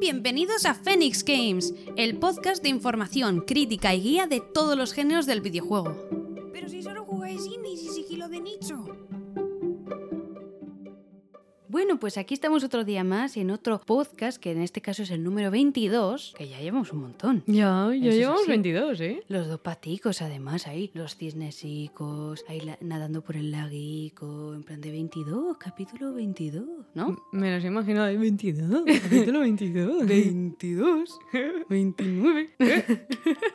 Bienvenidos a Phoenix Games, el podcast de información, crítica y guía de todos los géneros del videojuego. Bueno, pues aquí estamos otro día más en otro podcast, que en este caso es el número 22, que ya llevamos un montón. Ya, ya Eso llevamos sí. 22, ¿eh? Los dos paticos, además, ahí, los cisnesicos, ahí la- nadando por el laguico, en plan de 22, capítulo 22, ¿no? Me los he imaginado de 22, capítulo 22. 22, 29.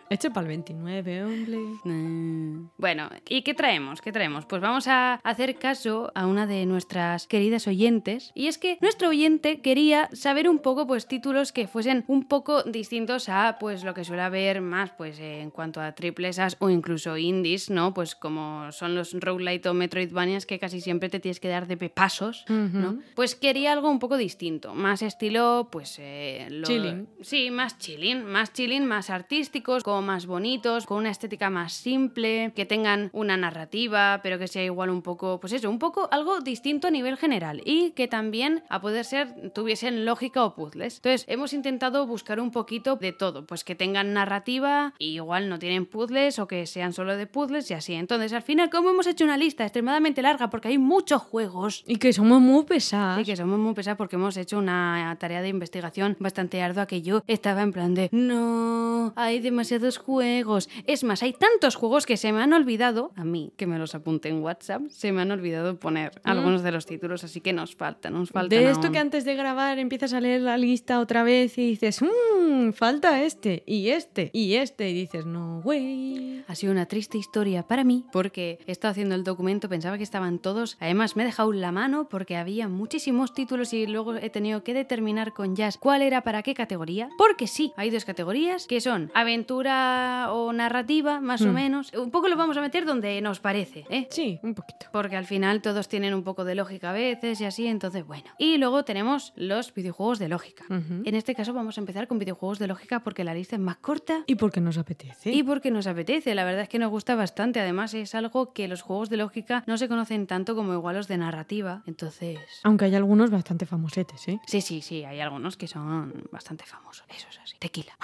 Hecho para el 29, hombre. Mm. Bueno, ¿y qué traemos? ¿Qué traemos? Pues vamos a hacer caso a una de nuestras queridas oyentes. Y es que nuestro oyente quería saber un poco, pues, títulos que fuesen un poco distintos a, pues, lo que suele haber más, pues, en cuanto a triplesas o incluso indies, ¿no? Pues como son los roguelite o metroidvanias que casi siempre te tienes que dar de pasos, ¿no? Pues quería algo un poco distinto, más estilo, pues... eh, lo- Chilling. Sí, más chilling, más chilling, más artísticos, como más bonitos, con una estética más simple, que tengan una narrativa, pero que sea igual un poco, pues eso, un poco algo distinto a nivel general y que también, a poder ser, tuviesen lógica o puzzles. Entonces, hemos intentado buscar un poquito de todo, pues que tengan narrativa y igual no tienen puzzles o que sean solo de puzzles y así. Entonces, al final, como hemos hecho una lista extremadamente larga porque hay muchos juegos Y que somos muy pesadas. y que somos muy pesados porque hemos hecho una tarea de investigación bastante ardua que yo estaba en plan de no, hay demasiados juegos. Es más, hay tantos juegos que se me han olvidado, a mí, que me los apunté en WhatsApp, se me han olvidado poner algunos de los títulos, así que nos falta, nos falta. de esto que antes de grabar empiezas a leer la lista otra vez y dices, mmm, falta este, y este, y este, y dices, no, güey. Ha sido una triste historia para mí porque he estado haciendo el documento, pensaba que estaban todos. Además, me he dejado la mano porque había muchísimos títulos y luego he tenido que determinar con Jazz cuál era para qué categoría. Porque sí, hay dos categorías que son aventura o narrativa, más o Hmm. menos. Un poco lo vamos a meter donde nos parece, ¿eh? Sí, un poquito. Porque al final todos tienen un poco de lógica a veces y así, entonces bueno. Y luego tenemos los videojuegos de lógica. Ujú. En este caso vamos a empezar con videojuegos de lógica porque la lista es más corta ¿Y por qué nos apetece? y porque nos apetece, la verdad es que nos gusta bastante. Además, es algo que los juegos de lógica no se conocen tanto como igual los de narrativa. Entonces. Aunque hay algunos bastante famosetes, ¿eh? Sí, sí, sí, hay algunos que son bastante famosos. Eso es así. Tequila.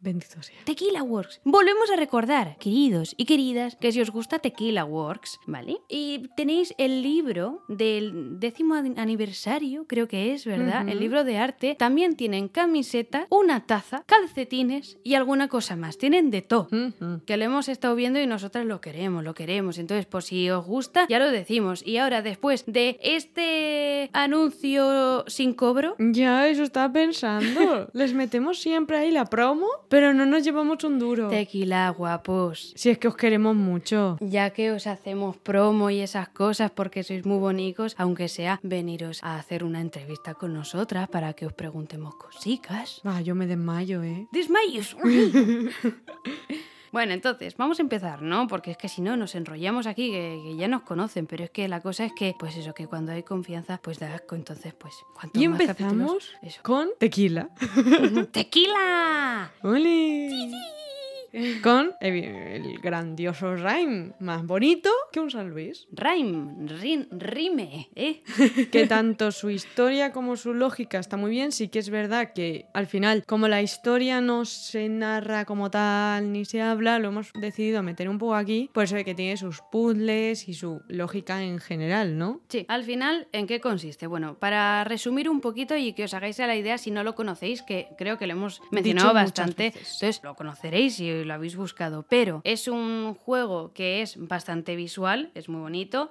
Bendito sea. Tequila Works. Volvemos a recordar, queridos y queridas, que si os gusta Tequila Works, ¿vale? Y tenéis el libro del décimo an- aniversario, creo que es, ¿verdad? Ujú. El libro de arte. También tienen camiseta, una taza, calcetines y alguna cosa más. Tienen de todo Ujú. que lo hemos estado viendo y nosotras lo queremos, lo queremos. Entonces, pues si os gusta, ya lo decimos. Y ahora, después de este anuncio sin cobro, Ya, eso estaba pensando. Les metemos siempre ahí la promo, pero no nos llevamos un duro. tequila guapos. Si es que os queremos mucho. Ya que os hacemos promo y esas cosas porque sois muy bonitos, aunque sea veniros a hacer una entrevista con nosotras para que os preguntemos cositas. Ah, yo me desmayo, ¿eh? Desmayos. Bueno, entonces, vamos a empezar, ¿no? Porque es que si no, nos enrollamos aquí, que, que ya nos conocen, pero es que la cosa es que, pues eso, que cuando hay confianza, pues da asco, entonces, pues, cuanto Y más empezamos capítulos- Eso. con tequila. ¡Tequila! ¡Ole! Con el, grandioso Rhyme, más bonito que un San Luis. Rime, rin- rime, ¿eh? Que tanto su historia como su lógica está muy bien. Sí que es verdad que al final, como la historia no se narra como tal ni se habla, lo hemos decidido meter un poco aquí. Por eso de que tiene sus puzzles y su lógica en general, ¿no? Sí, al final, ¿en qué consiste? Bueno, para resumir un poquito y que os hagáis a la idea si no lo conocéis, que creo que lo hemos mencionado bastante, entonces lo conoceréis lo habéis buscado, pero es un juego que es bastante visual, es muy bonito.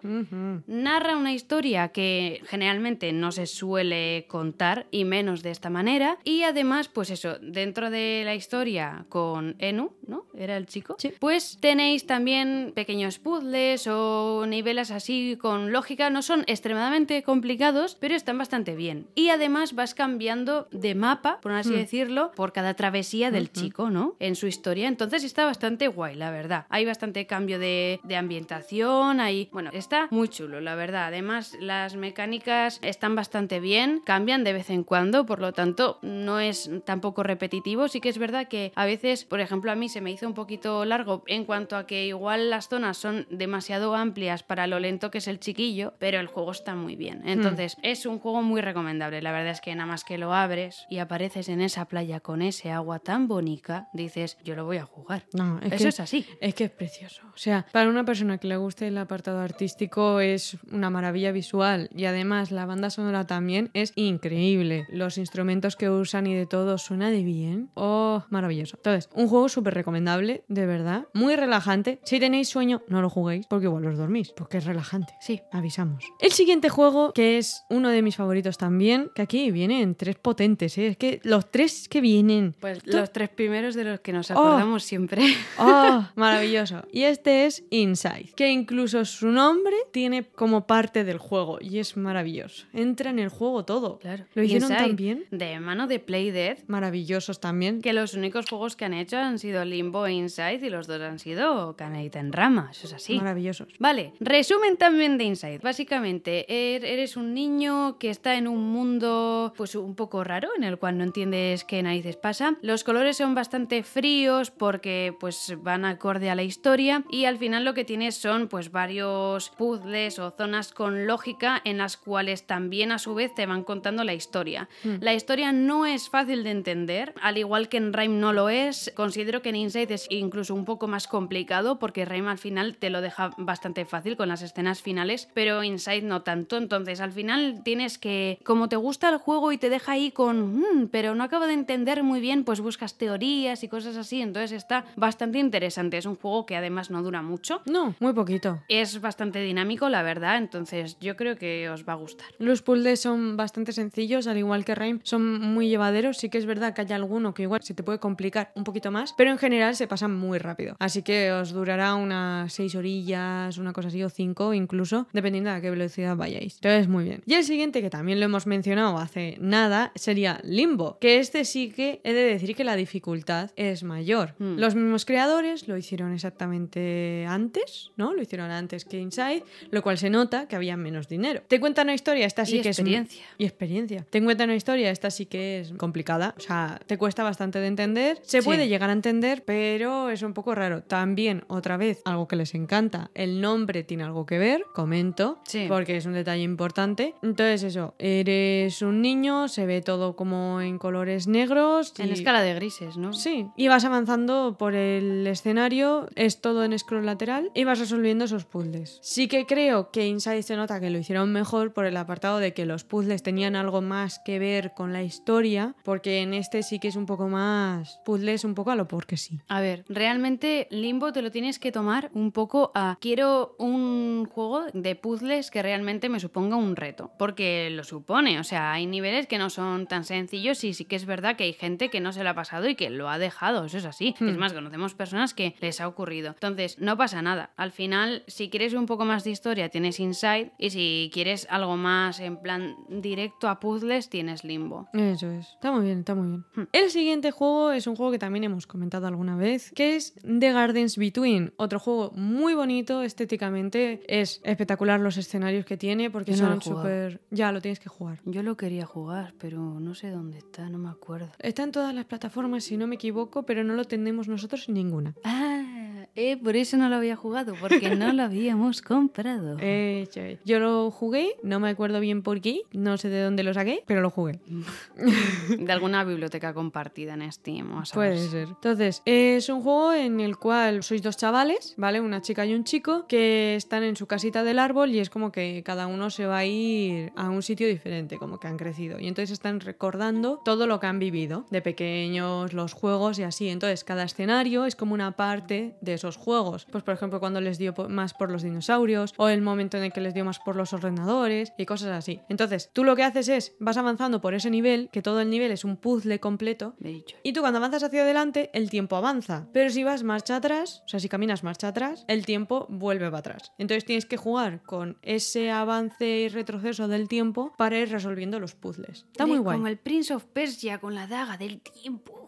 Narra una historia que generalmente no se suele contar y menos de esta manera. Y además, pues eso, dentro de la historia con Enu, ¿no? Era el chico. Sí. Pues tenéis también pequeños puzzles o niveles así con lógica. No son extremadamente complicados, pero están bastante bien. Y además vas cambiando de mapa, por así Hmm. decirlo, por cada travesía del chico, ¿no? En su historia. Entonces está bastante guay, la verdad. Hay bastante cambio de, de ambientación, hay... Bueno, está muy chulo, la verdad. Además, las mecánicas están bastante bien, cambian de vez en cuando, por lo tanto, no es tampoco repetitivo. Sí que es verdad que a veces, por ejemplo, a mí se me hizo un poquito largo en cuanto a que igual las zonas son demasiado amplias para lo lento que es el chiquillo, pero el juego está muy bien. Entonces, es un juego muy recomendable. La verdad es que nada más que lo abres y apareces en esa playa con ese agua tan bonita, dices, yo lo voy a jugar. No, es Eso que, es así. Es que es precioso. O sea, para una persona que le guste el apartado artístico es una maravilla visual y además la banda sonora también es increíble. Los instrumentos que usan y de todo suena de bien. Oh, maravilloso. Entonces, un juego súper recomendable, de verdad. Muy relajante. Si tenéis sueño, no lo juguéis porque igual os dormís, porque es relajante. Sí. Avisamos. El siguiente juego, que es uno de mis favoritos también, que aquí vienen tres potentes, ¿eh? Es que los tres que vienen. Pues los tres primeros de los que nos acordamos siempre. ¡Oh! Maravilloso. Y este es Inside, que incluso su nombre tiene como parte del juego y es maravilloso. Entra en el juego todo. Claro. Lo hicieron Inside, tan bien. De mano de Playdead. Maravillosos también. Que los únicos juegos que han hecho han sido Limbo e Inside y los dos han sido Canadita en Rama. Eso es así. Maravillosos. Vale, resumen también de Inside. Básicamente, er- eres un niño que está en un mundo pues un poco raro, en el cual no entiendes qué narices pasa. Los colores son bastante fríos porque pues van acorde a la historia y al final lo que tienes son pues varios puzzles o zonas con lógica en las cuales también a su vez te van contando la historia. La historia no es fácil de entender, al igual que en Rime no lo es. Considero que en Inside es incluso un poco más complicado porque Rime al final te lo deja bastante fácil con las escenas finales, pero Inside no tanto. Entonces al final tienes que, como te gusta el juego y te deja ahí con, "Mm, pero no acabo de entender muy bien, pues buscas teorías y cosas así. Entonces está bastante interesante. Es un juego que además no dura mucho. No, muy poquito. Es bastante dinámico, la verdad, entonces yo creo que os va a gustar. Los puzzles son bastante sencillos, al igual que Rime, son muy llevaderos. Sí que es verdad que hay alguno que igual se te puede complicar un poquito más, pero en general se pasan muy rápido. Así que os durará unas 6 orillas, una cosa así, o 5 incluso, dependiendo de a qué velocidad vayáis. Entonces, muy bien. Y el siguiente, que también lo hemos mencionado hace nada, sería Limbo, que este sí que he de decir que la dificultad es mayor. Hmm. Los mismos creadores lo hicieron exactamente antes, ¿no? Lo hicieron antes que Inside, lo cual se nota que había menos dinero. Te cuentan una historia, esta sí Y que experiencia. es y experiencia. Te cuentan una historia, esta sí que es complicada, o sea, te cuesta bastante de entender. Se Sí. puede llegar a entender, pero es un poco raro. También, otra vez, algo que les encanta, el nombre tiene algo que ver, comento, Sí. porque es un detalle importante. Entonces eso, eres un niño, se ve todo como en colores negros. En y- escala de grises, ¿no? Sí, y vas avanzando por el escenario, es todo en scroll lateral y vas resolviendo esos puzzles. Sí que creo que Inside se nota que lo hicieron mejor por el apartado de que los puzzles tenían algo más que ver con la historia, porque en este sí que es un poco más puzzles un poco a lo porque sí. A ver, realmente Limbo te lo tienes que tomar un poco a quiero un juego de puzzles que realmente me suponga un reto, porque lo supone, o sea, hay niveles que no son tan sencillos y sí que es verdad que hay gente que no se lo ha pasado y que lo ha dejado, eso es así. Hmm. Es más, conocemos personas que les ha ocurrido. Entonces, no pasa nada. Al final, si quieres un poco más de historia, tienes Inside y si quieres algo más en plan directo a puzzles, tienes Limbo. Eso es. Está muy bien, está muy bien. El siguiente juego es un juego que también hemos comentado alguna vez, que es The Gardens Between. Otro juego muy bonito estéticamente. Es espectacular los escenarios que tiene porque Yo no son jugado. súper... Ya, lo tienes que jugar. Yo lo quería jugar, pero no sé dónde está, no me acuerdo. Está en todas las plataformas, si no me equivoco, pero no lo tenemos nosotros ninguna. Ah, eh, por eso no lo había jugado, porque no lo habíamos comprado. Eh, yo lo jugué, no me acuerdo bien por qué, no sé de dónde lo saqué, pero lo jugué. De alguna biblioteca compartida en Steam, o. Puede ser. Entonces, es un juego en el cual sois dos chavales, ¿vale? Una chica y un chico, que están en su casita del árbol y es como que cada uno se va a ir a un sitio diferente, como que han crecido. Y entonces están recordando todo lo que han vivido, de pequeños, los juegos y así. Entonces, cada escenario es como una parte de esos juegos. Pues por ejemplo cuando les dio más por los dinosaurios o el momento en el que les dio más por los ordenadores y cosas así. Entonces tú lo que haces es vas avanzando por ese nivel, que todo el nivel es un puzzle completo. Me he dicho. Y tú cuando avanzas hacia adelante, el tiempo avanza. Pero si vas marcha atrás, o sea, si caminas marcha atrás, el tiempo vuelve para atrás. Entonces tienes que jugar con ese avance y retroceso del tiempo para ir resolviendo los puzzles. Está muy guay. Como el Prince of Persia con la daga del tiempo.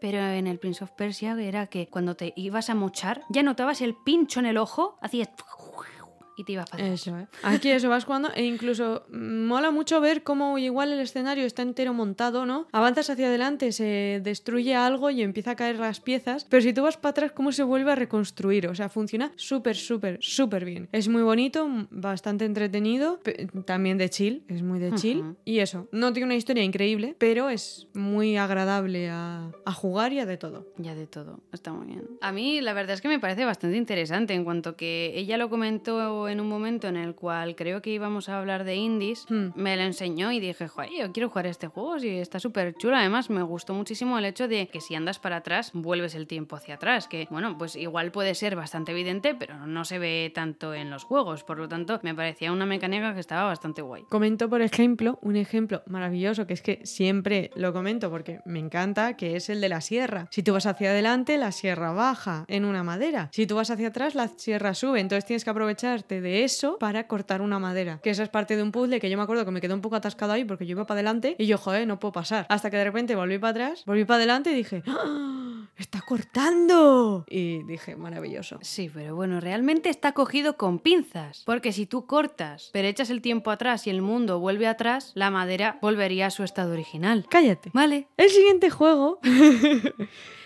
Pero en el Prince of Persia era que cuando te ibas a ya notabas el pincho en el ojo, hacías y te ibas para atrás. Eso, ¿eh? Aquí eso vas jugando e incluso mm, mola mucho ver cómo igual el escenario está entero montado, ¿no? Avanzas hacia adelante, se destruye algo y empieza a caer las piezas, pero si tú vas para atrás, cómo se vuelve a reconstruir. O sea, funciona súper, súper, súper bien. Es muy bonito, bastante entretenido, también de chill, es muy de chill. Y eso, no tiene una historia increíble, pero es muy agradable a, a jugar y a de todo. Ya de todo, está muy bien. A mí la verdad es que me parece bastante interesante en cuanto que ella lo comentó en un momento en el cual creo que íbamos a hablar de indies, Hmm. me lo enseñó y dije, joder, yo quiero jugar este juego, sí, está súper chulo. Además me gustó muchísimo el hecho de que si andas para atrás, vuelves el tiempo hacia atrás, que bueno, pues igual puede ser bastante evidente, pero no se ve tanto en los juegos, por lo tanto me parecía una mecánica que estaba bastante guay. Comento, por ejemplo, un ejemplo maravilloso que es que siempre lo comento porque me encanta, que es el de la sierra. Si tú vas hacia adelante, la sierra baja en una madera. Si tú vas hacia atrás, la sierra sube. Entonces tienes que aprovecharte de eso para cortar una madera. Que esa es parte de un puzzle que yo me acuerdo que me quedó un poco atascado ahí porque yo iba para adelante y yo, joder, no puedo pasar. Hasta que de repente volví para atrás, volví para adelante y dije, ¡Ah! ¡está cortando! Y dije, maravilloso. Sí, pero bueno, realmente está cogido con pinzas. Porque si tú cortas, pero echas el tiempo atrás y el mundo vuelve atrás, la madera volvería a su estado original. Cállate. Vale. El siguiente juego.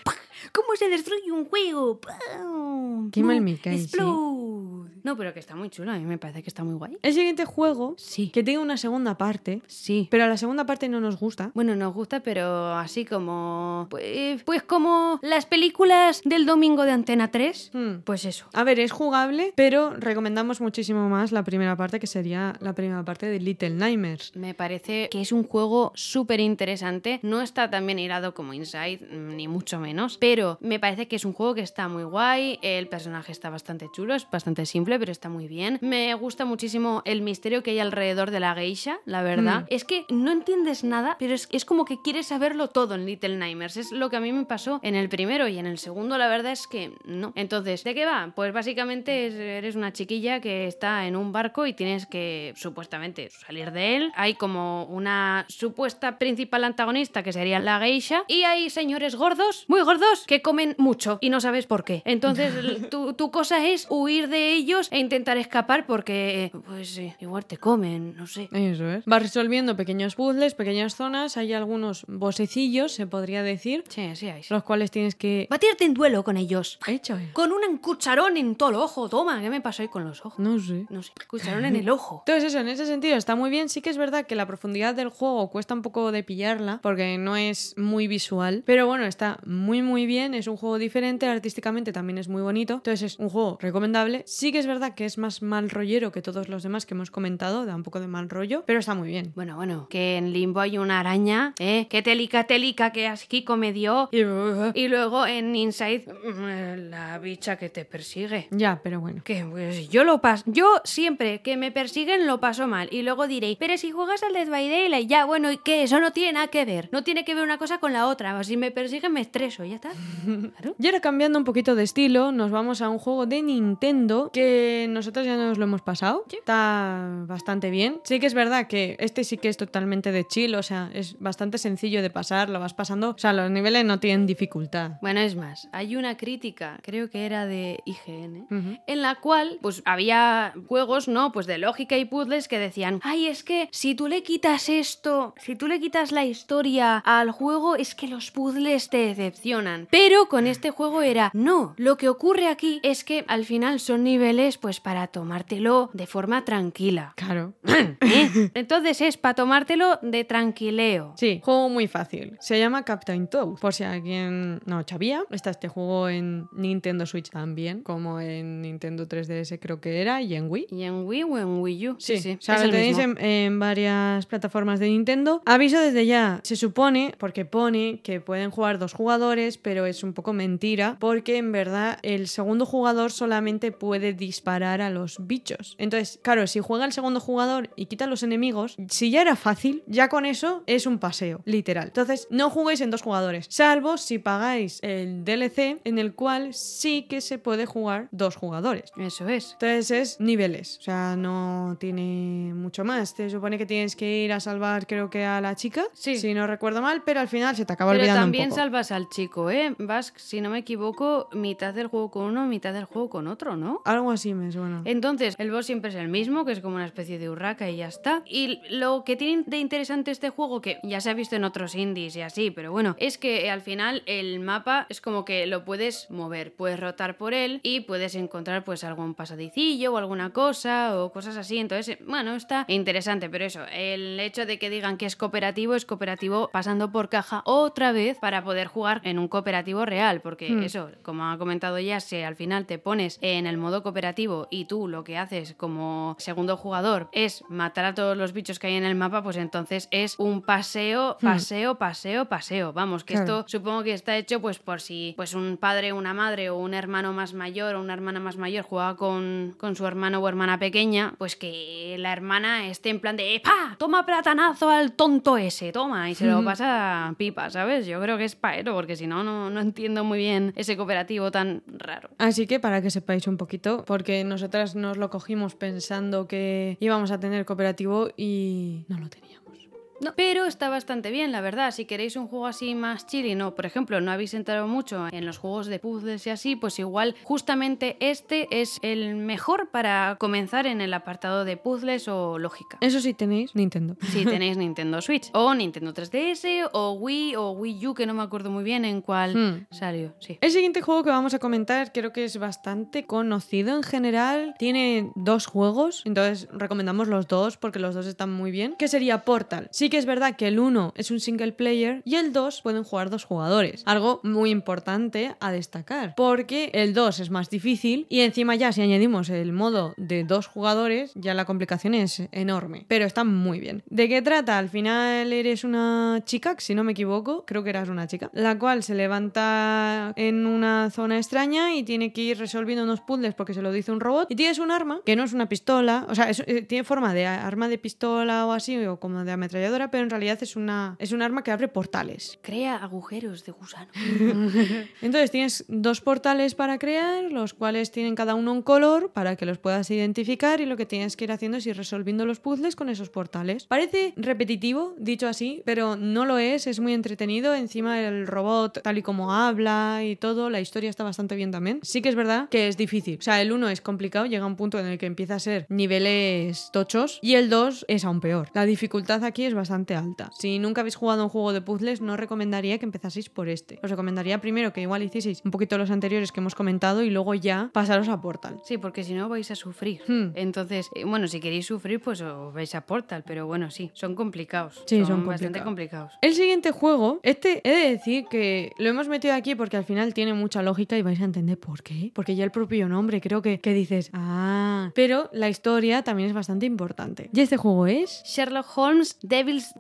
¿Cómo se destruye un juego? ¡Pam! Qué mal me cae, sí. Explode. No, pero que está muy chulo, a mí me parece que está muy guay. El siguiente juego, Sí. que tiene una segunda parte, Sí. pero la segunda parte no nos gusta. Bueno, nos gusta, pero así como... Pues, pues como las películas del domingo de Antena 3. Hmm. Pues eso. A ver, es jugable, pero recomendamos muchísimo más la primera parte, que sería la primera parte de Little Nightmares. Me parece que es un juego súper interesante. No está tan bien hilado como Inside, ni mucho menos. Pero me parece que es un juego que está muy guay. El personaje está bastante chulo, es bastante simple, pero está muy bien. Me gusta muchísimo el misterio que hay alrededor de la geisha, la verdad. Mm. Es que no entiendes nada, pero es, es como que quieres saberlo todo en Little Nightmares. Es lo que a mí me pasó en el primero y en el segundo, la verdad es que no. Entonces, ¿de qué va? Pues básicamente es- eres una chiquilla que está en un barco y tienes que supuestamente salir de él. Hay como una supuesta principal antagonista que sería la geisha y hay señores gordos, muy gordos, que comen mucho y no sabes por qué. Entonces, tu, tu cosa es huir de ellos e intentar escapar porque, pues, eh, igual te comen, no sé. Eso es. Vas resolviendo pequeños puzzles, pequeñas zonas, hay algunos bosecillos, se podría decir, Sí, sí, hay. los cuales tienes que... Batirte en duelo con ellos. Hecho, eh. Con un cucharón en todo el ojo. Toma, ¿qué me pasó ahí con los ojos? No sé. No sé, cucharón en el ojo. Entonces eso, en ese sentido está muy bien. Sí que es verdad que la profundidad del juego cuesta un poco de pillarla porque no es muy visual. Pero bueno, está muy muy bien. Es un juego diferente, artísticamente también es muy bonito. Entonces es un juego recomendable. Sí que es verdad que es más mal rollero que todos los demás que hemos comentado. Da un poco de mal rollo, pero está muy bien. Bueno, bueno, que en Limbo hay una araña, ¿eh? Que telica, telica, que Kiko me dio. Y- luego en Inside, mm, la bicha que te persigue. Ya, pero bueno. Que pues yo lo paso. Yo siempre que me persiguen lo paso mal. Y luego diréis, pero si juegas al Dead by Daylight, ya, bueno, ¿y qué? Eso no tiene nada que ver. No tiene que ver una cosa con la otra. O si me persiguen, me estreso, ya está. Claro. Y ahora cambiando un poquito de estilo, nos vamos a un juego de Nintendo que nosotros ya nos lo hemos pasado. Está bastante bien. Sí que es verdad que este sí que es totalmente de chill, o sea, es bastante sencillo de pasar, lo vas pasando. O sea, los niveles no tienen dificultad. Bueno, es más, hay una crítica, creo que era de IGN, en la cual pues había juegos, ¿no? Pues de lógica y puzzles que decían, ay, es que si tú le quitas esto, si tú le quitas la historia al juego, es que los puzzles te decepcionan. Pero con este juego era, no, lo que ocurre aquí es que al final son niveles pues para tomártelo de forma tranquila. Claro. ¿eh? Entonces es para tomártelo de tranquileo. Sí, juego muy fácil. Se llama Captain Toad. Por si alguien no sabía, está este juego en Nintendo Switch también, como en Nintendo 3DS creo que era, y en Wii. ¿Y en Wii o en Wii U? Sí, sí. O sea, es lo tenéis en varias plataformas de Nintendo. Aviso desde ya, se supone, porque pone que pueden jugar dos jugadores, pero es un poco mentira, porque en verdad el segundo jugador solamente puede disparar a los bichos. Entonces, claro, si juega el segundo jugador y quita a los enemigos, si ya era fácil, ya con eso es un paseo, literal. Entonces, no juguéis en dos jugadores, salvo si pagáis el DLC, en el cual sí que se puede jugar dos jugadores. Eso es. Entonces es niveles, o sea, no tiene mucho más. Te supone que tienes que ir a salvar, creo que a la chica, Sí. si no recuerdo mal, pero al final se te acaba Pero olvidando también un poco. salvas al chico, ¿eh? Vas, si no me equivoco, mitad del juego con uno, mitad del juego con otro, ¿no? Algo así me suena. Entonces, el boss siempre es el mismo, que es como una especie de urraca y ya está. Y lo que tiene de interesante este juego, que ya se ha visto en otros indies y así, pero bueno, es que eh, al final el mapa es como que lo puedes mover, puedes rotar por él y puedes encontrar pues algún pasadicillo o alguna cosa o cosas así. Entonces, eh, bueno, está interesante, pero eso, el hecho de que digan que es cooperativo, es cooperativo pasando por caja otra vez para poder jugar en un cooperativo real, porque Hmm. eso, como ha comentado ya, si al final te pones en el modo cooperativo y tú lo que haces como segundo jugador es matar a todos los bichos que hay en el mapa, pues entonces es un paseo, Hmm. paseo, paseo, paseo. Vamos, que Claro. esto supongo que está hecho pues por si pues un padre, una madre o un hermano más mayor o una hermana más mayor juega con, con su hermano o hermana pequeña, pues que la hermana esté en plan de ¡Pa! Toma platanazo al tonto ese, toma, y se lo Ujú. pasa pipa, ¿sabes? Yo creo que es paero, porque si no, no, no entiendo muy bien ese cooperativo tan raro. Así que para que sepáis un poquito, porque nosotras nos lo cogimos pensando que íbamos a tener cooperativo y no lo teníamos. No, pero está bastante bien, la verdad. Si queréis un juego así más chill y no, por ejemplo, no habéis entrado mucho en los juegos de puzzles y así, pues igual justamente este es el mejor para comenzar en el apartado de puzzles o lógica. Eso sí tenéis Nintendo. Si tenéis Nintendo Switch o Nintendo 3DS o Wii o Wii U, que no me acuerdo muy bien en cuál Hmm. salió. Sí. El siguiente juego que vamos a comentar creo que es bastante conocido en general. Tiene dos juegos, entonces recomendamos los dos porque los dos están muy bien. Que sería Portal. Sí que es verdad que el uno es un single player y el 2 pueden jugar dos jugadores. Algo muy importante a destacar. Porque el 2 es más difícil y encima ya si añadimos el modo de dos jugadores ya la complicación es enorme. Pero está muy bien. ¿De qué trata? Al final eres una chica, si no me equivoco, creo que eras una chica, la cual se levanta en una zona extraña y tiene que ir resolviendo unos puzzles porque se lo dice un robot. Y tienes un arma que no es una pistola, o sea, eh, tiene forma de arma de pistola o así, o como de ametralladora, pero en realidad es, una, es un arma que abre portales. Crea agujeros de gusano. Entonces tienes dos portales para crear, los cuales tienen cada uno un color para que los puedas identificar y lo que tienes que ir haciendo es ir resolviendo los puzzles con esos portales. Parece repetitivo, dicho así, pero no lo es, es muy entretenido. Encima el robot, tal y como habla y todo, la historia está bastante bien también. Sí que es verdad que es difícil. O sea, el 1 es complicado, llega un punto en el que empieza a ser niveles tochos y el 2 es aún peor. La dificultad aquí es bastante alta. Si nunca habéis jugado un juego de puzzles, no recomendaría que empezaseis por este. Os recomendaría primero que igual hicieseis un poquito los anteriores que hemos comentado y luego ya pasaros a Portal. Sí, porque si no vais a sufrir. Hmm. Entonces, eh, bueno, si queréis sufrir, pues os vais a Portal, pero bueno, sí, son complicados. Sí, son bastante complicados. complicados. El siguiente juego, este he de decir que lo hemos metido aquí porque al final tiene mucha lógica y vais a entender por qué. Porque ya el propio nombre creo que, que dices, ah, pero la historia también es bastante importante. Y este juego es Sherlock Holmes,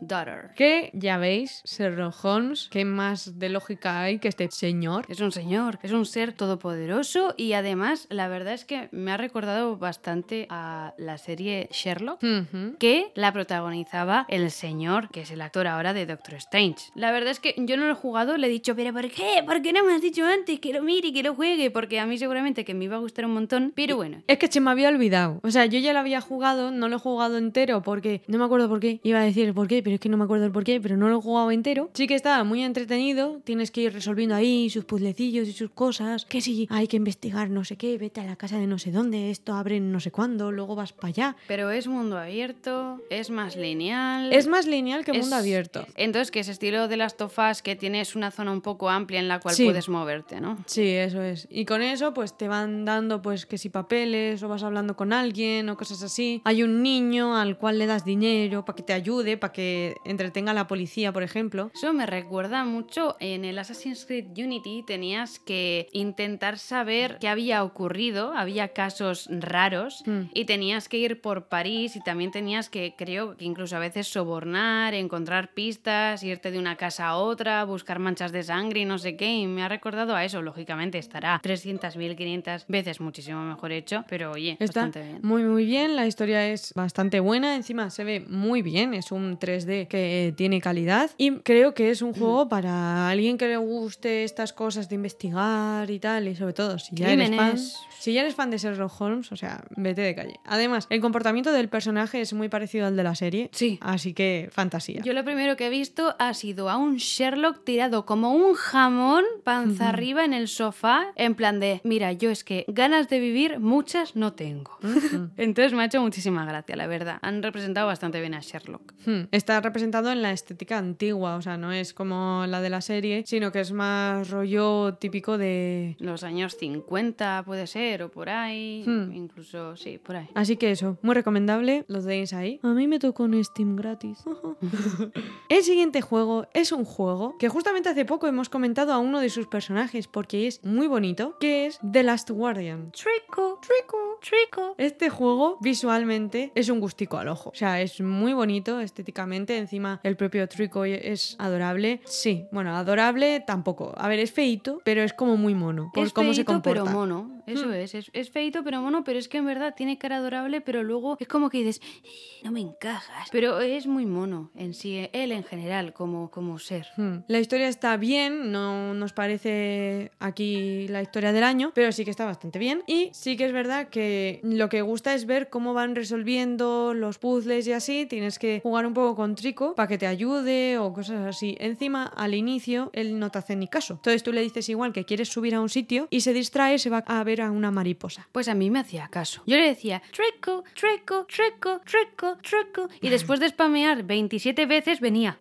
Daughter. que ya veis, Sherlock Holmes, ¿qué más de lógica hay que este señor? Es un señor, es un ser todopoderoso y además la verdad es que me ha recordado bastante a la serie Sherlock. Ujú. que la protagonizaba el señor, que es el actor ahora de Doctor Strange. La verdad es que yo no lo he jugado, le he dicho, pero ¿por qué? ¿Por qué no me has dicho antes que lo mire y que lo juegue? Porque a mí seguramente que me iba a gustar un montón, pero bueno. Es que se me había olvidado. O sea, yo ya lo había jugado, no lo he jugado entero porque no me acuerdo por qué. Iba a decir por por qué, pero es que no me acuerdo el por qué, pero no lo he jugado entero. Sí que está muy entretenido, tienes que ir resolviendo ahí sus puzzlecillos y sus cosas, que si hay que investigar no sé qué, vete a la casa de no sé dónde, esto abre no sé cuándo, luego vas para allá. Pero es mundo abierto, es más lineal. Es más lineal que es- mundo abierto. Entonces, que es estilo de las tofas que tienes una zona un poco amplia en la cual Sí. puedes moverte, ¿no? Sí, eso es. Y con eso, pues te van dando, pues, que si papeles, o vas hablando con alguien, o cosas así. Hay un niño al cual le das dinero para que te ayude, para que entretenga a la policía, por ejemplo. Eso me recuerda mucho en el Assassin's Creed Unity tenías que intentar saber qué había ocurrido, había casos raros Hmm. y tenías que ir por París y también tenías que, creo que incluso a veces sobornar, encontrar pistas, irte de una casa a otra, buscar manchas de sangre y no sé qué y me ha recordado a eso, lógicamente estará 300, 1500 veces muchísimo mejor hecho, pero oye, Está bastante bien. muy muy bien, la historia es bastante buena, encima se ve muy bien, es un 3D que tiene calidad y creo que es un juego para alguien que le guste estas cosas de investigar y tal y sobre todo si ya eres fan, si ya eres fan de Sherlock Holmes, o sea, vete de calle. Además, el comportamiento del personaje es muy parecido al de la serie, Sí. así que fantasía. Yo lo primero que he visto ha sido a un Sherlock tirado como un jamón, panza arriba en el sofá, en plan de, mira, yo es que ganas de vivir muchas no tengo. Entonces me ha hecho muchísima gracia, la verdad. Han representado bastante bien a Sherlock. Hmm, Está representado en la estética antigua, o sea, no es como la de la serie, sino que es más rollo típico de Los años 50 puede ser, o por ahí, Hmm. incluso, sí, por ahí. Así que eso, muy recomendable, lo tenéis ahí. A mí me tocó en Steam gratis. El siguiente juego es un juego que justamente hace poco hemos comentado a uno de sus personajes porque es muy bonito, que es The Last Guardian. Trico, trico, trico. Este juego visualmente es un gustico al ojo. O sea, es muy bonito estéticamente. Encima, el propio Tricoy es adorable. Sí, bueno, adorable tampoco. A ver, es feito, pero es como muy mono. Por es cómo se comporta. pero mono. Eso Hmm. es, es. Es feito, pero mono, pero es que en verdad tiene cara adorable, pero luego es como que dices, "Eh, no me encajas. Pero es muy mono en sí, él en general, como, como ser. Hmm. La historia está bien, no nos parece aquí la historia del año, pero sí que está bastante bien. Y sí que es verdad que lo que gusta es ver cómo van resolviendo los puzzles y así. Tienes que jugar un poco con Trico para que te ayude o cosas así. Encima, al inicio, él no te hace ni caso. Entonces tú le dices igual que quieres subir a un sitio y se distrae, se va a ver a una mariposa. Pues a mí me hacía caso. Yo le decía, trico, trico, trico, trico, trico. Y después de spamear 27 veces venía.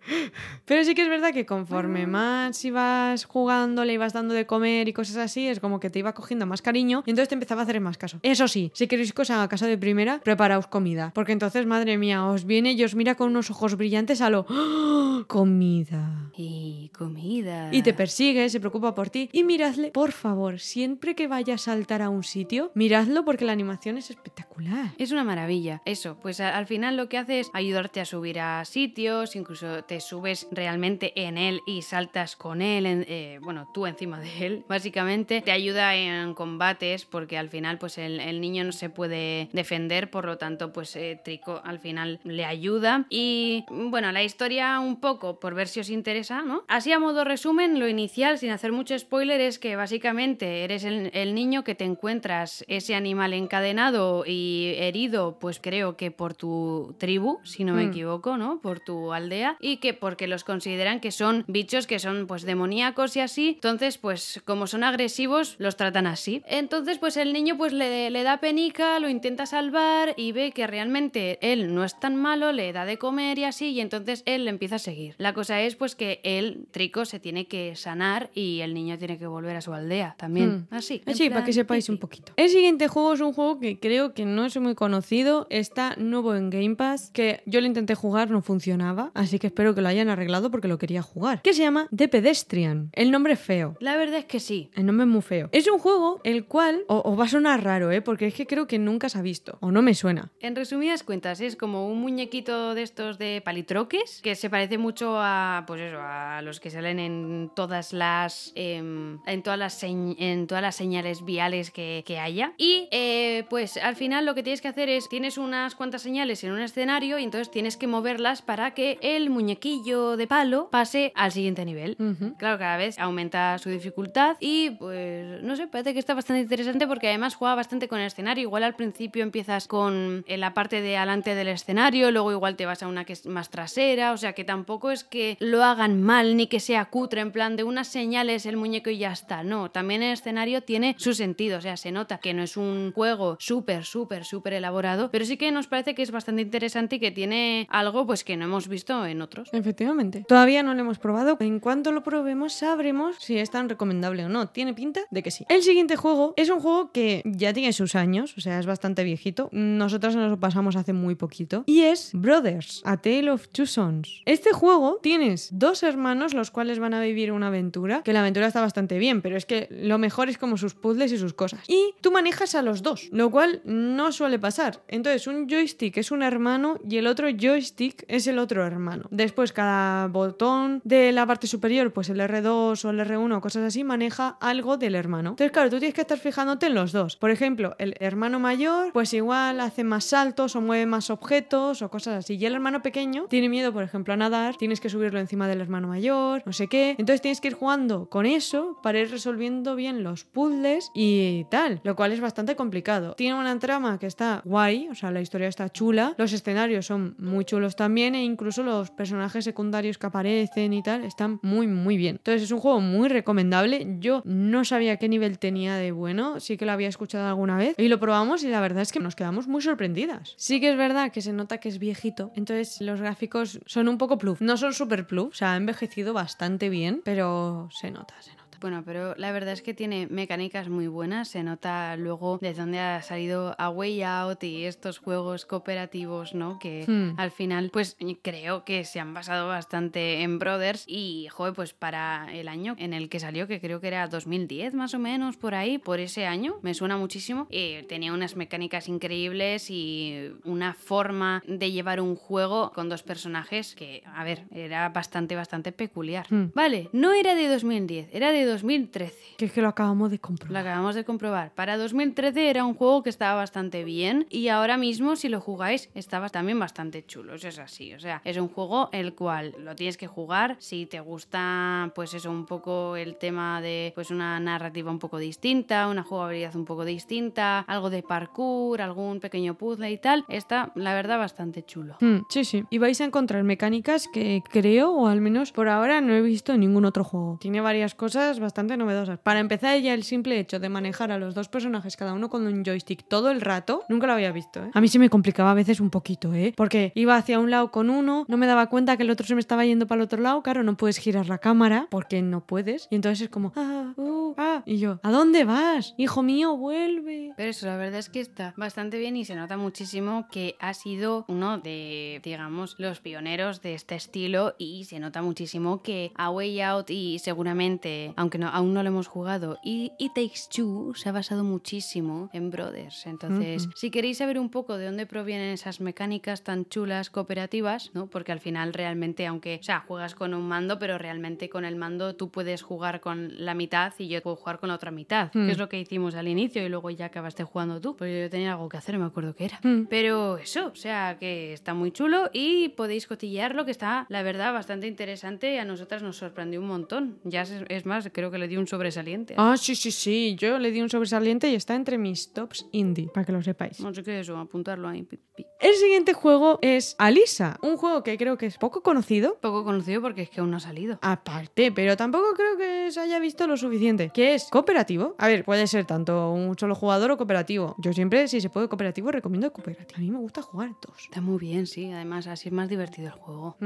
Pero sí que es verdad que conforme más ibas jugando, le ibas dando de comer y cosas así, es como que te iba cogiendo más cariño y entonces te empezaba a hacer más caso. Eso sí, si queréis que os haga caso de primera, preparaos comida. Porque entonces, madre mía, os viene y os mira con unos ojos brillantes a lo ¡Ah! comida. Y comida. Y te persigue, se preocupa por ti. Y miradle, por favor, siempre que vaya a saltar a un sitio, miradlo porque la animación es espectacular. Es una maravilla. Eso, pues al final lo que hace es ayudarte a subir a sitios, incluso te subes realmente en él y saltas con él, en- eh, bueno, tú encima de él, básicamente. Te ayuda en combates porque al final pues el, el niño no se puede defender, por lo tanto pues eh, Trico al final le ayuda. Y bueno, la historia un poco, por ver si os interesa, ¿no? Así a modo resumen, lo inicial, sin hacer mucho spoiler, es que básicamente eres el, el niño que te encuentras ese animal encadenado y herido, pues creo que por tu tribu, si no me Hmm. equivoco, ¿no? Por tu aldea, y que porque los consideran que son bichos que son pues demoníacos y así, entonces pues como son agresivos, los tratan así. Entonces pues el niño pues le, le da penica, lo intenta salvar y ve que realmente él no es tan malo, le da de comer y así, y entonces él le empieza a seguir. La cosa es pues que el Trico se tiene que sanar y el niño tiene que volver a su aldea también. Hmm. Así. Sí, para que sepáis un poquito. El siguiente juego es un juego que creo que no es muy conocido, está nuevo en Game Pass, que yo lo intenté jugar, no funcionaba, así que espero que lo hayan arreglado porque lo quería jugar. Que se llama The Pedestrian. El nombre es feo. La verdad es que sí. El nombre es muy feo. Es un juego el cual os va a sonar raro, ¿eh? Porque es que creo que nunca se ha visto. O no me suena. En resumidas cuentas, es como un muñequito de estos de palitroques que se parece mucho a, pues eso, a los que salen en todas las, em, en todas las, en todas las señales viales que, que haya. Y eh, pues al final lo que tienes que hacer es, tienes unas cuantas señales en un escenario y entonces tienes que moverlas para que el muñequillo de palo pase al siguiente nivel. Claro, cada vez aumenta su dificultad y pues no sé, parece que está bastante interesante porque además juega bastante con el escenario. Igual al principio empiezas con la parte de adelante del escenario, luego igual te vas a una que es más trasera, o sea que tampoco es que lo hagan mal ni que sea cutre, en plan de unas señales el muñeco y ya está. No, también el escenario tiene su sentido, o sea, se nota que no es un juego súper, súper, súper elaborado, pero sí que nos parece que es bastante interesante y que tiene algo pues que no hemos visto en otros. Efectivamente. Todavía no lo hemos probado. En cuanto lo probemos, sabremos si es tan recomendable o no. Tiene pinta de que sí. El siguiente juego es un juego que ya tiene sus años, o sea, es bastante viejito. Nosotros nos lo pasamos hace muy poquito. Y es Brothers, Tale of Two Sons. Este juego tienes dos hermanos los cuales van a vivir una aventura, que la aventura está bastante bien, pero es que lo mejor es como sus puzzles y sus cosas. Y tú manejas a los dos, lo cual no suele pasar. Entonces, un joystick es un hermano y el otro joystick es el otro hermano. Después, cada botón de la parte superior, pues el R2 o el R1 o cosas así, maneja algo del hermano. Entonces, claro, tú tienes que estar fijándote en los dos. Por ejemplo, el hermano mayor, pues igual hace más saltos o mueve más objetos o cosas así. Y el hermano pequeño tiene miedo, por ejemplo, a nadar, tienes que subirlo encima del hermano mayor, no sé qué. Entonces tienes que ir jugando con eso para ir resolviendo bien los puzzles y tal, lo cual es bastante complicado. Tiene una trama que está guay, o sea, la historia está chula, los escenarios son muy chulos también e incluso los personajes secundarios que aparecen y tal están muy muy bien. Entonces es un juego muy recomendable. Yo no sabía qué nivel tenía de bueno, sí que lo había escuchado alguna vez y lo probamos y la verdad es que nos quedamos muy sorprendidas. Sí que es verdad que se nota que es viejito, entonces los gráficos son un poco pluf, no son super pluf, o sea, ha envejecido bastante bien, pero se nota, se nota. Bueno, pero la verdad es que tiene mecánicas muy buenas. Se nota luego de dónde ha salido A Way Out y estos juegos cooperativos, ¿no? Que Hmm. al final, pues creo que se han basado bastante en Brothers. Y, joder, pues para el año en el que salió, que creo que era 2010 más o menos, por ahí, por ese año, me suena muchísimo. Eh, tenía unas mecánicas increíbles y una forma de llevar un juego con dos personajes que, a ver, era bastante, bastante peculiar. Hmm. Vale, no era de 2010, era de 2013. Que es que lo acabamos de Lo comprobar. acabamos de comprobar. Para 2013 era un juego que estaba bastante bien y ahora mismo si lo jugáis estaba también bastante chulo. Eso es así. O sea, es un juego el cual lo tienes que jugar si te gusta pues eso un poco el tema de pues una narrativa un poco distinta, una jugabilidad un poco distinta, algo de parkour, algún pequeño puzzle y tal. Está la verdad bastante chulo. Hmm, sí, sí. Y vais a encontrar mecánicas que creo, o al menos por ahora, no he visto en ningún otro juego. Tiene varias cosas bastante novedosas. Para empezar, ya el simple hecho de manejar a los dos personajes, cada uno con un joystick todo el rato, nunca lo había visto. ¿eh? A mí se me complicaba a veces un poquito, ¿eh? Porque iba hacia un lado con uno, no me daba cuenta que el otro se me estaba yendo para el otro lado. Claro, no puedes girar la cámara porque no puedes. Y entonces es como, ah, uh, ah. Y yo, ¿a dónde vas? Hijo mío, vuelve. Pero eso, la verdad es que está bastante bien y se nota muchísimo que ha sido uno de, digamos, los pioneros de este estilo y se nota muchísimo que A Way Out y seguramente, aunque no, aún no lo hemos jugado, y It Takes Two se ha basado muchísimo en Brothers. Entonces, si queréis saber un poco de dónde provienen esas mecánicas tan chulas cooperativas, ¿no? Porque al final realmente, aunque, o sea, juegas con un mando, pero realmente con el mando tú puedes jugar con la mitad y yo puedo jugar con la otra mitad, que es lo que hicimos al inicio y luego ya acabaste jugando tú, porque yo tenía algo que hacer, no me acuerdo qué era. Hmm. Pero eso, o sea, que está muy chulo y podéis cotillearlo, que está, la verdad, bastante interesante. A nosotras nos sorprendió un montón. Ya es, es más, creo que le di un sobresaliente. Ah, sí, sí, sí. Yo le di un sobresaliente y está entre mis tops indie, para que lo sepáis. No sé qué es eso, apuntarlo ahí. pi, pi. El siguiente juego es Alisa, un juego que creo que es poco conocido. Poco conocido porque es que aún no ha salido. Aparte, pero tampoco creo que se haya visto lo suficiente. Que es cooperativo. A ver, puede ser tanto un solo jugador o cooperativo. Yo siempre, si se puede cooperativo, recomiendo cooperativo. A mí me gusta jugar dos. Está muy bien, sí. Además, así es más divertido el juego.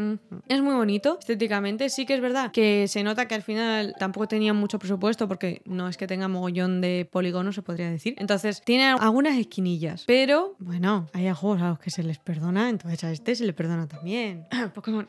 Es muy bonito estéticamente. Sí que es verdad que se nota que al final tampoco tenía mucho presupuesto porque no es que tenga mogollón de polígonos, se podría decir. Entonces tiene algunas esquinillas. Pero bueno, hay juegos a los que se les perdona, entonces a este se le perdona también. Pokémon.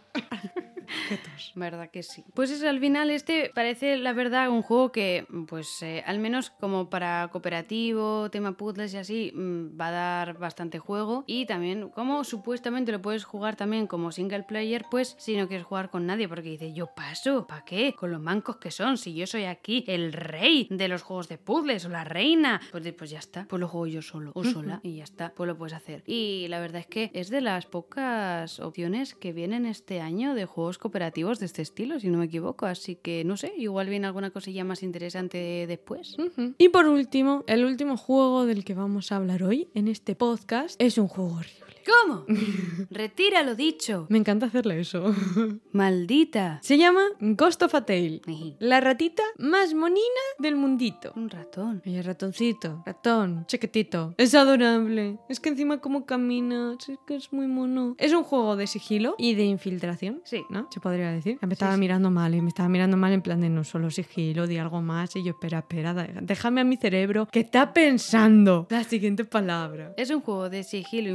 ¿Verdad que sí? Pues es al final este parece la verdad un juego que pues eh, al menos como para cooperativo, tema puzzles y así mm, va a dar bastante juego y también como supuestamente lo puedes jugar también como single player pues si no quieres jugar con nadie porque dice yo paso, ¿para qué? Con los mancos que son, si yo soy aquí el rey de los juegos de puzzles o la reina, pues, pues ya está, pues lo juego yo solo o sola y ya está, pues lo puedes hacer. Y la verdad es que es de las pocas opciones que vienen este año de juegos cooperativos de este estilo, si no me equivoco. Así que no sé, igual viene alguna cosilla más interesante después. Y por último, el último juego del que vamos a hablar hoy en este podcast es un juego horrible. ¿Cómo? Retira lo dicho. Me encanta hacerle eso. Maldita. Se llama Ghost of a. Ejí. La ratita más monina del mundito. Un ratón. Oye, ratoncito, ratón, chiquitito. Es adorable. Es que encima como camina, es que es muy mono. Es un juego de sigilo y de infiltración. Sí. ¿No? Se podría decir. Me estaba sí. mirando mal y me estaba mirando mal en plan de no solo sigilo, di algo más. Y yo, espera, espera, déjame a mi cerebro que está pensando la siguiente palabra. Es un juego de sigilo e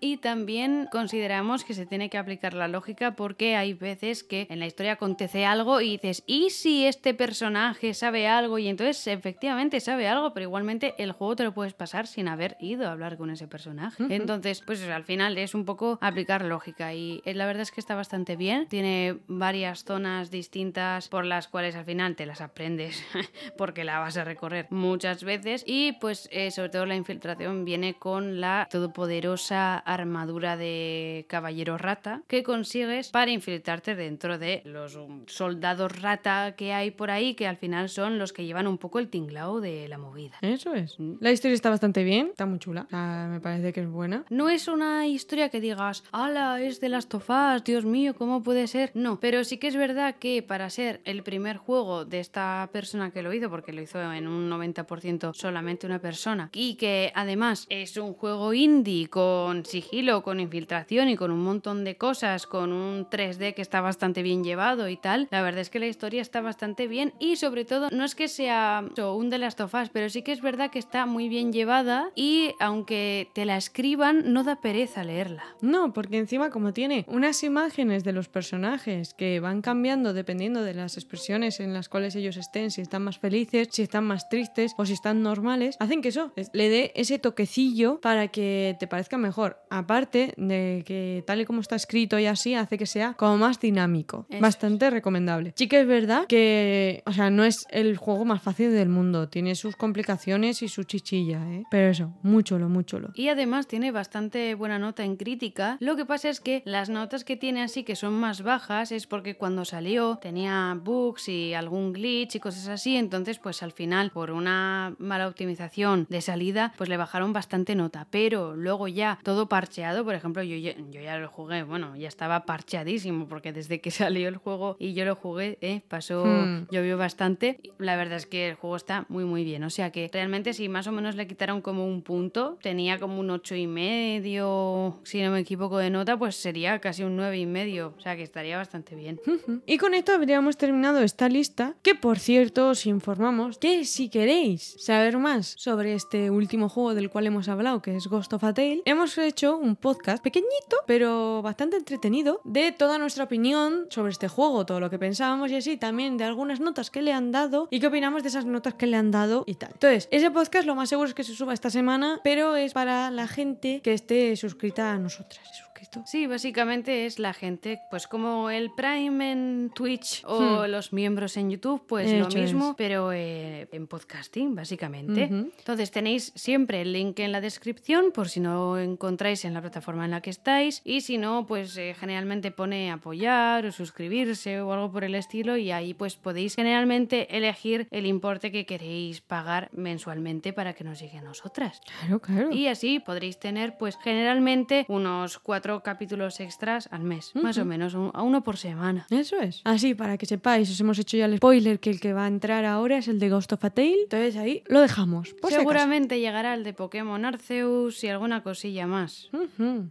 y también consideramos que se tiene que aplicar la lógica porque hay veces que en la historia acontece algo y dices, ¿y si este personaje sabe algo? Y entonces efectivamente sabe algo, pero igualmente el juego te lo puedes pasar sin haber ido a hablar con ese personaje. Entonces, pues al final es un poco aplicar lógica y eh, la verdad es que está bastante bien. Tiene varias zonas distintas por las cuales al final te las aprendes porque la vas a recorrer muchas veces y pues eh, sobre todo la infiltración viene con la todopoderosa armadura de caballero rata que consigues para infiltrarte dentro de los soldados rata que hay por ahí que al final son los que llevan un poco el tinglao de la movida. Eso es. Mm. La historia está bastante bien, está muy chula. O sea, me parece que es buena. No es una historia que digas, ala, es de las tofás, Dios mío, ¿cómo puede ser? No, pero sí que es verdad que para ser el primer juego de esta persona que lo hizo, porque lo hizo en un 90% solamente una persona, y que además es un juego indie con sigilo, con infiltración y con un montón de cosas, con un 3D que está bastante bien llevado y tal, la verdad es que la historia está bastante bien y sobre todo no es que sea un de las tofás, pero sí que es verdad que está muy bien llevada y aunque te la escriban, no da pereza leerla. No, porque encima como tiene unas imágenes de los personajes que van cambiando dependiendo de las expresiones en las cuales ellos estén, si están más felices, si están más tristes o si están normales, hacen que eso es- le dé ese toquecillo para que te parezca mejor. Aparte de que tal y como está escrito y así, hace que sea como más dinámico. Eso Bastante recomendable. Sí que es verdad que, o sea, no es el juego más fácil del mundo, tiene sus complicaciones y su chichilla, ¿eh? Pero eso, muy chulo, muy chulo. Y además tiene bastante buena nota en crítica. Lo que pasa es que las notas que tiene así que son más bajas es porque cuando salió tenía bugs y algún glitch y cosas así. Entonces pues al final por una mala optimización de salida pues le bajaron bastante nota. Pero luego ya todo parcheado, por ejemplo yo ya, yo ya lo jugué, bueno ya estaba parcheadísimo porque desde que salió el juego y yo lo jugué, eh, pasó, Hmm. llovió bastante. La verdad es que el juego está muy muy bien. O sea que realmente si más o menos le quitaron como un punto, tenía como un ocho y medio, si no me equivoco de nota, pues sería casi un nueve y medio. O sea que estaría bastante bien. Y con esto habríamos terminado esta lista, que por cierto os informamos que si queréis saber más sobre este último juego del cual hemos hablado, que es Ghost of a Tale, hemos hecho un podcast pequeñito, pero bastante entretenido, de toda nuestra opinión sobre este juego, todo lo que pensábamos y así, también de algunas notas que le han dado y qué opinamos de esas notas que le han dado y tal. Entonces, ese podcast lo más seguro es que se suba esta semana, pero es para la gente que esté suscrita a nosotras. Sí, básicamente es la gente, pues como el Prime en Twitch o los miembros en YouTube, pues lo Hmm. Mismo, es. pero eh, en podcasting, básicamente. Entonces tenéis siempre el link en la descripción por si no encontráis en la plataforma en la que estáis y si no, pues eh, generalmente pone apoyar o suscribirse o algo por el estilo y ahí pues podéis generalmente elegir el importe que queréis pagar mensualmente para que nos llegue a nosotras. Claro, claro. Y así podréis tener, pues generalmente, unos cuatro capítulos extras al mes, más o menos, a uno por semana. Eso es. Así, para que sepáis, os hemos hecho ya el spoiler que el que va a entrar ahora es el de Ghost of a Tale. Entonces ahí lo dejamos. si. Seguramente llegará el de Pokémon Arceus y alguna cosilla más.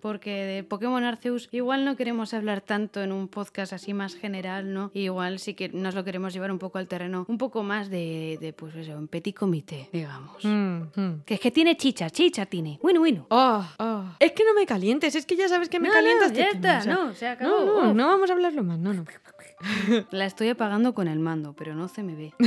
Porque de Pokémon Arceus igual no queremos hablar tanto en un podcast así más general, ¿no? Igual sí que nos lo queremos llevar un poco al terreno, un poco más de, de pues eso, un petit comité, digamos. Que es que tiene chicha, chicha tiene. Bueno, bueno. Oh, oh. Es que no me calientes, es que ya sabes que me No, calientas. no, este ya está, no, se acabó. No, no, no vamos a hablarlo más, no, no. La estoy apagando con el mando, pero no se me ve.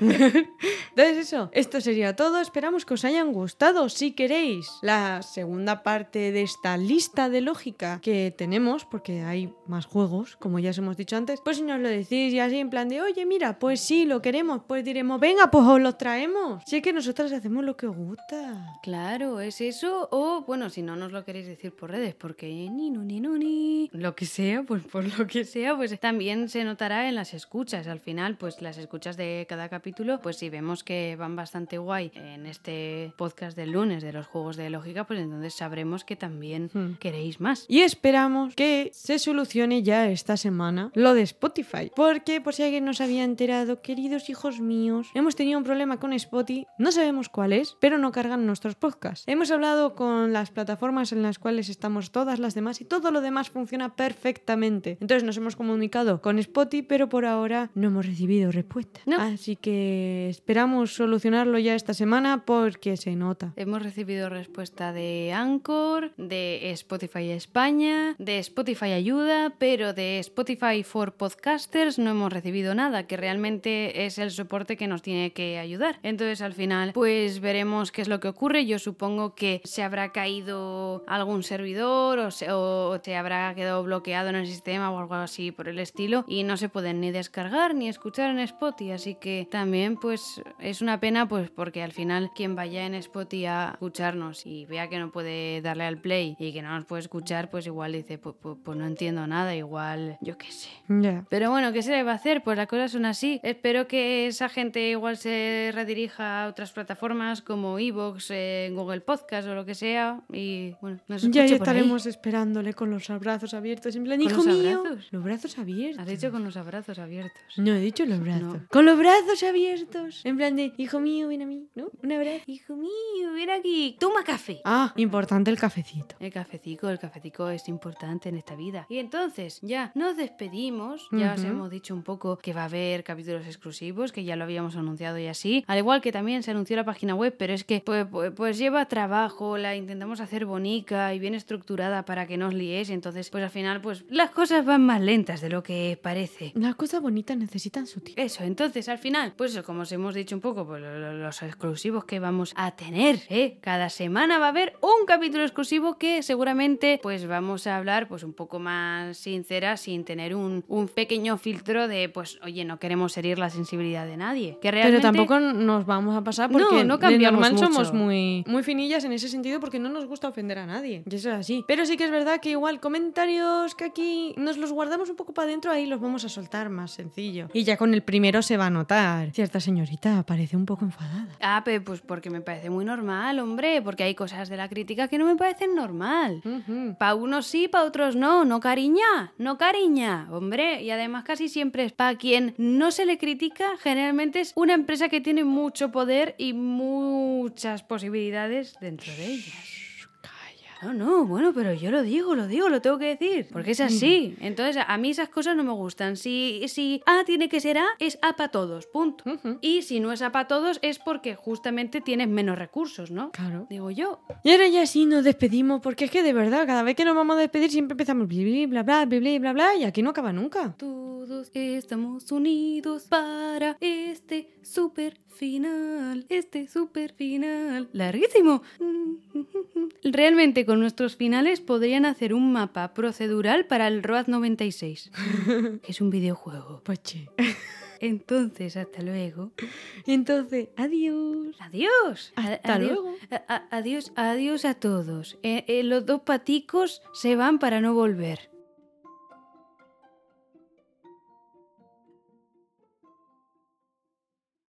Entonces eso, esto sería todo. Esperamos que os hayan gustado. Si queréis la segunda parte de esta lista de lógica que tenemos, porque hay más juegos, como ya os hemos dicho antes, pues si nos lo decís y así en plan de, oye, mira, pues sí, lo queremos, pues diremos, venga, pues os lo traemos. Si es que nosotras hacemos lo que os gusta. Claro, es eso. O bueno, si no nos lo queréis decir por redes, porque porque ni no ni no ni lo que sea, pues por lo que sea, pues también se notará en las escuchas. Al final, pues las escuchas de cada capítulo, pues si vemos que van bastante guay en este podcast del lunes de los juegos de lógica, pues entonces sabremos que también Hmm. queréis más. Y esperamos que se solucione ya esta semana lo de Spotify. Porque, por si alguien no se había enterado, queridos hijos míos, hemos tenido un problema con Spotify. No sabemos cuál es, pero no cargan nuestros podcasts. Hemos hablado con las plataformas en las cuales estamos todas las demás y todo lo demás funciona perfectamente. Entonces nos hemos comunicado con Spotify, pero por ahora no hemos recibido respuesta. No. Así que esperamos solucionarlo ya esta semana porque se nota. Hemos recibido respuesta de Anchor, de Spotify España, de Spotify Ayuda, pero de Spotify for Podcasters no hemos recibido nada, que realmente es el soporte que nos tiene que ayudar. Entonces al final pues veremos qué es lo que ocurre. Yo supongo que se habrá caído algún servidor o se, o se habrá quedado bloqueado en el sistema o algo así por el estilo y no se pueden ni descargar ni escuchar en Spotify, así que también pues es una pena pues porque al final quien vaya en Spotify a escucharnos y vea que no puede darle al play y que no nos puede escuchar, pues igual dice, pues, pues- pues no entiendo nada, igual yo qué sé. Ya. Pero bueno, ¿qué se le va a hacer? Pues las cosas son así. Espero que esa gente igual se redirija a otras plataformas como Evox, Google Podcast o lo que sea. Y bueno, nos Ya, escuche ya por ahí. Esperándole con los brazos abiertos. En plan, ¿Con hijo los mío. abrazos? Los brazos abiertos. Has dicho con los abrazos abiertos. No, he dicho los brazos. No. Con los brazos abiertos. En plan de, hijo mío, ven a mí, ¿no? Un abrazo. Hijo mío, ven aquí. Toma café. Ah, importante el cafecito. El cafecico, el cafecico es importante en esta vida. Y entonces, ya nos despedimos. Ya os hemos dicho un poco que va a haber capítulos exclusivos, que ya lo habíamos anunciado y así. Al igual que también se anunció la página web, pero es que pues, pues- pues lleva trabajo, la intentamos hacer bonita y bien estructurada para que no os liéis. Y entonces, pues al final, pues las cosas van más lentas de lo que parece. Las cosas bonitas necesitan su tiempo. Eso, entonces al final, pues eso, como os hemos dicho un poco, pues lo- lo- los exclusivos que vamos a tener, ¿eh? Cada semana va a haber un capítulo exclusivo que seguramente pues vamos a hablar pues un poco más sincera sin tener un, un pequeño filtro de pues oye, no queremos herir la sensibilidad de nadie. Que realmente... Pero tampoco nos vamos a pasar No, porque no de cambiamos normal mucho. somos muy, muy finillas en ese sentido porque no nos gusta ofender a nadie. Y eso es así. Pero sí que es verdad que igual comentarios que aquí nos los guardamos un poco para adentro, ahí los vamos a soltar más sencillo. Y ya con el primero se va a notar. Cierta señorita parece un poco enfadada. Ah, pero pues porque me parece muy normal, hombre, porque hay cosas de la crítica que no me parecen normal. Ujú. Pa' unos sí, pa' otros no, no cariña, no cariña, hombre. Y además casi siempre es para quien no se le critica, generalmente es una empresa que tiene mucho poder y muchas posibilidades dentro de ellas. No, no, bueno, pero yo lo digo, lo digo, lo tengo que decir, porque es así. Entonces, a mí esas cosas no me gustan. Si, si A tiene que ser A, es A para todos, punto. Y si no es A para todos, es porque justamente tienes menos recursos, ¿no? Claro. Digo yo. Y ahora ya sí nos despedimos, porque es que de verdad, cada vez que nos vamos a despedir siempre empezamos bla bla bli, bli, bla bla y aquí no acaba nunca. Todos estamos unidos para este super final, este super final. Larguísimo. Realmente con nuestros finales podrían hacer un mapa procedural para el Road 96, que es un videojuego. Pues che. Entonces, hasta luego. Entonces, adiós. Adiós. Hasta adiós. luego. A- adiós, adiós a todos. Eh, eh, los dos paticos se van para no volver.